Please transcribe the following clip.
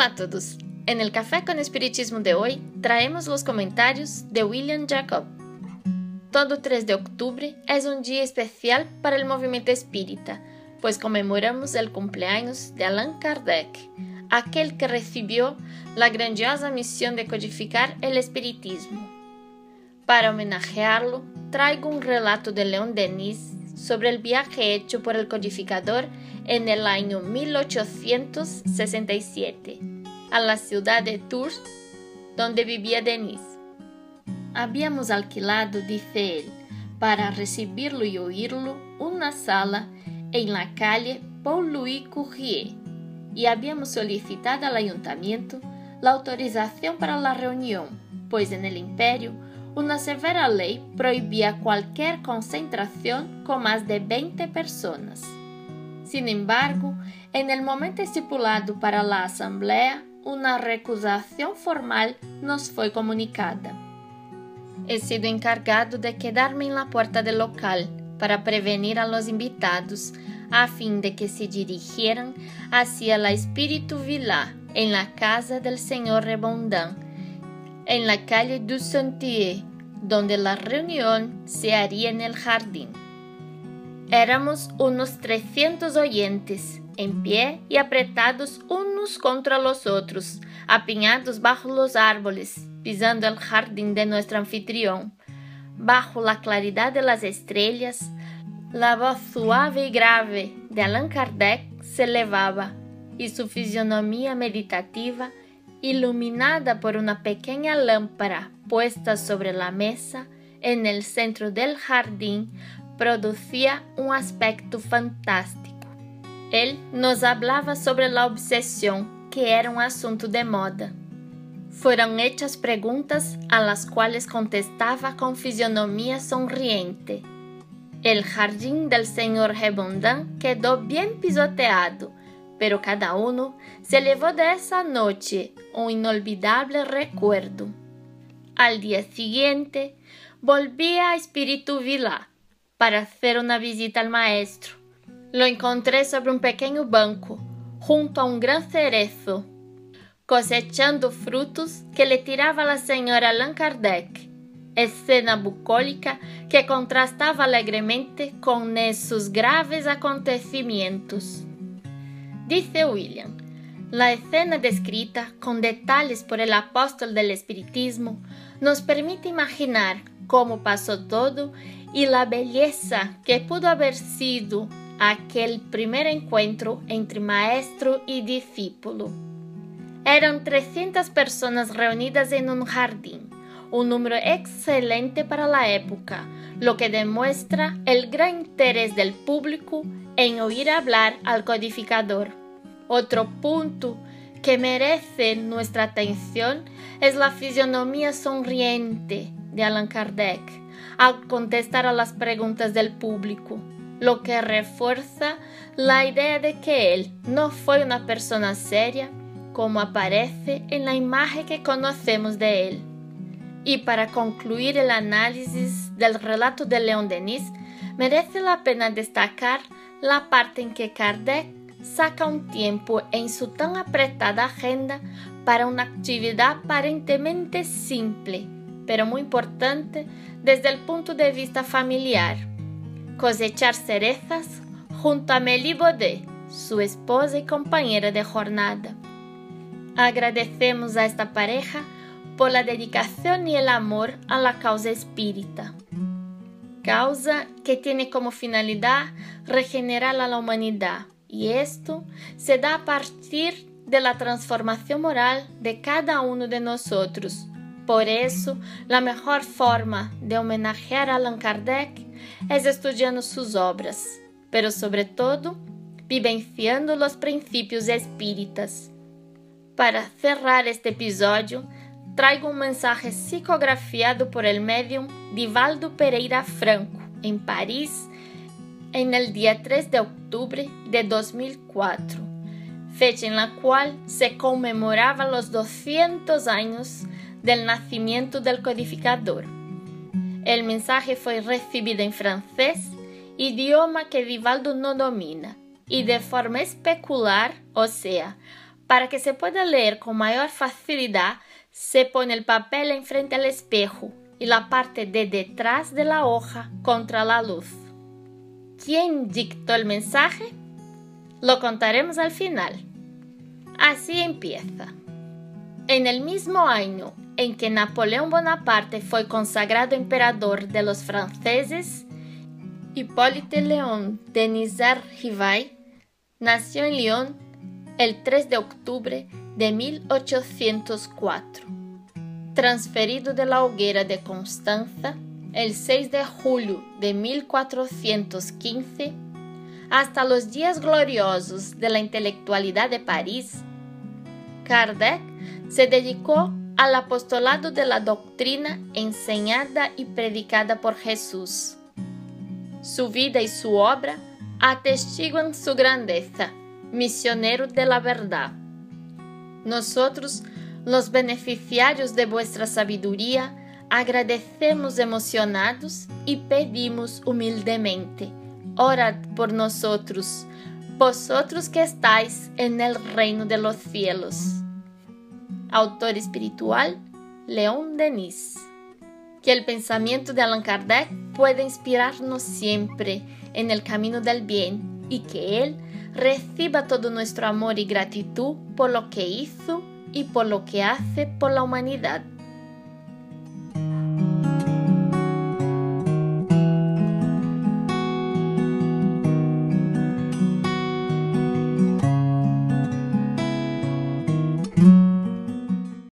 Hola a todos. En el Café con Espiritismo de hoy traemos los comentarios de William Jacob. Todo 3 de octubre es un día especial para el movimiento espírita, pues conmemoramos el cumpleaños de Allan Kardec, aquel que recibió la grandiosa misión de codificar el espiritismo. Para homenajearlo, traigo un relato de León Denis sobre el viaje hecho por el codificador en el año 1867 a la ciudad de Tours, donde vivía Denis. Habíamos alquilado, dice él, para recibirlo y oírlo, una sala en la calle Paul-Louis Courrier y habíamos solicitado al ayuntamiento la autorización para la reunión, pues en el imperio una severa ley prohibía cualquier concentración con más de 20 personas. Sin embargo, en el momento estipulado para la asamblea, una recusación formal nos fue comunicada. He sido encargado de quedarme en la puerta del local para prevenir a los invitados a fin de que se dirigieran hacia la Espíritu Villa en la casa del señor Rebondin, en la calle du Sentier, donde la reunión se haría en el jardín. Éramos unos 300 oyentes, en pie y apretados unos contra los otros, apiñados bajo los árboles, pisando el jardín de nuestro anfitrión. Bajo la claridad de las estrellas, la voz suave y grave de Allan Kardec se elevaba y su fisionomía meditativa, iluminada por una pequeña lámpara puesta sobre la mesa en el centro del jardín, producía un aspecto fantástico. Él nos hablaba sobre la obsesión, que era un asunto de moda. Fueron hechas preguntas a las cuales contestaba con fisionomía sonriente. El jardín del señor Rebondin quedó bien pisoteado, pero cada uno se llevó de esa noche un inolvidable recuerdo. Al día siguiente volví a Espíritu Vila para hacer una visita al maestro. Lo encontré sobre un pequeño banco, junto a un gran cerezo, cosechando frutos que le tiraba la señora Allan Kardec, escena bucólica que contrastaba alegremente con esos graves acontecimientos. Dice William, la escena descrita con detalles por el apóstol del espiritismo nos permite imaginar cómo pasó todo y la belleza que pudo haber sido aquel primer encuentro entre maestro y discípulo. Eran 300 personas reunidas en un jardín, un número excelente para la época, lo que demuestra el gran interés del público en oír hablar al codificador. Otro punto que merece nuestra atención es la fisionomía sonriente de Allan Kardec al contestar a las preguntas del público, lo que refuerza la idea de que él no fue una persona seria como aparece en la imagen que conocemos de él. Y para concluir el análisis del relato de León Denis, merece la pena destacar la parte en que Kardec saca un tiempo en su tan apretada agenda para una actividad aparentemente simple, pero muy importante desde el punto de vista familiar. Cosechar cerezas junto a Baudet, su esposa y compañera de jornada. Agradecemos a esta pareja por la dedicación y el amor a la causa espírita. Causa que tiene como finalidad regenerar a la humanidad, y esto se da a partir de la moral de cada uno de nosotros por eso, la mejor forma de homenajear a Allan Kardec es estudiando sus obras, pero sobre todo vivenciando los principios espíritas. Para cerrar este episodio, traigo un mensaje psicografiado por el medium Divaldo Pereira Franco, en París, en el día 3 de octubre de 2004, fecha en la cual se conmemoraba los 200 años del nacimiento del codificador. El mensaje fue recibido en francés, idioma que Vivaldo no domina, y de forma especular, o sea, Para que se pueda leer con mayor facilidad, se pone el papel enfrente al espejo y la parte de detrás de la hoja contra la luz. ¿Quién dictó el mensaje? Lo contaremos al final. Así empieza. En el mismo año en que Napoleón Bonaparte fue consagrado emperador de los franceses, Hipólite León de Nizar-Rivay nació en Lyon el 3 de octubre de 1804. Transferido de la hoguera de Constanza el 6 de julio de 1415 hasta los días gloriosos de la intelectualidad de París, Kardec se dedicó al apostolado de la doctrina enseñada y predicada por Jesús. Su vida y su obra atestiguan su grandeza, misionero de la verdad. Nosotros, los beneficiarios de vuestra sabiduría, agradecemos emocionados y pedimos humildemente, orad por nosotros, vosotros que estáis en el reino de los cielos. Autor espiritual, León Denis. Que el pensamiento de Allan Kardec pueda inspirarnos siempre en el camino del bien y que Él reciba todo nuestro amor y gratitud por lo que hizo y por lo que hace por la humanidad.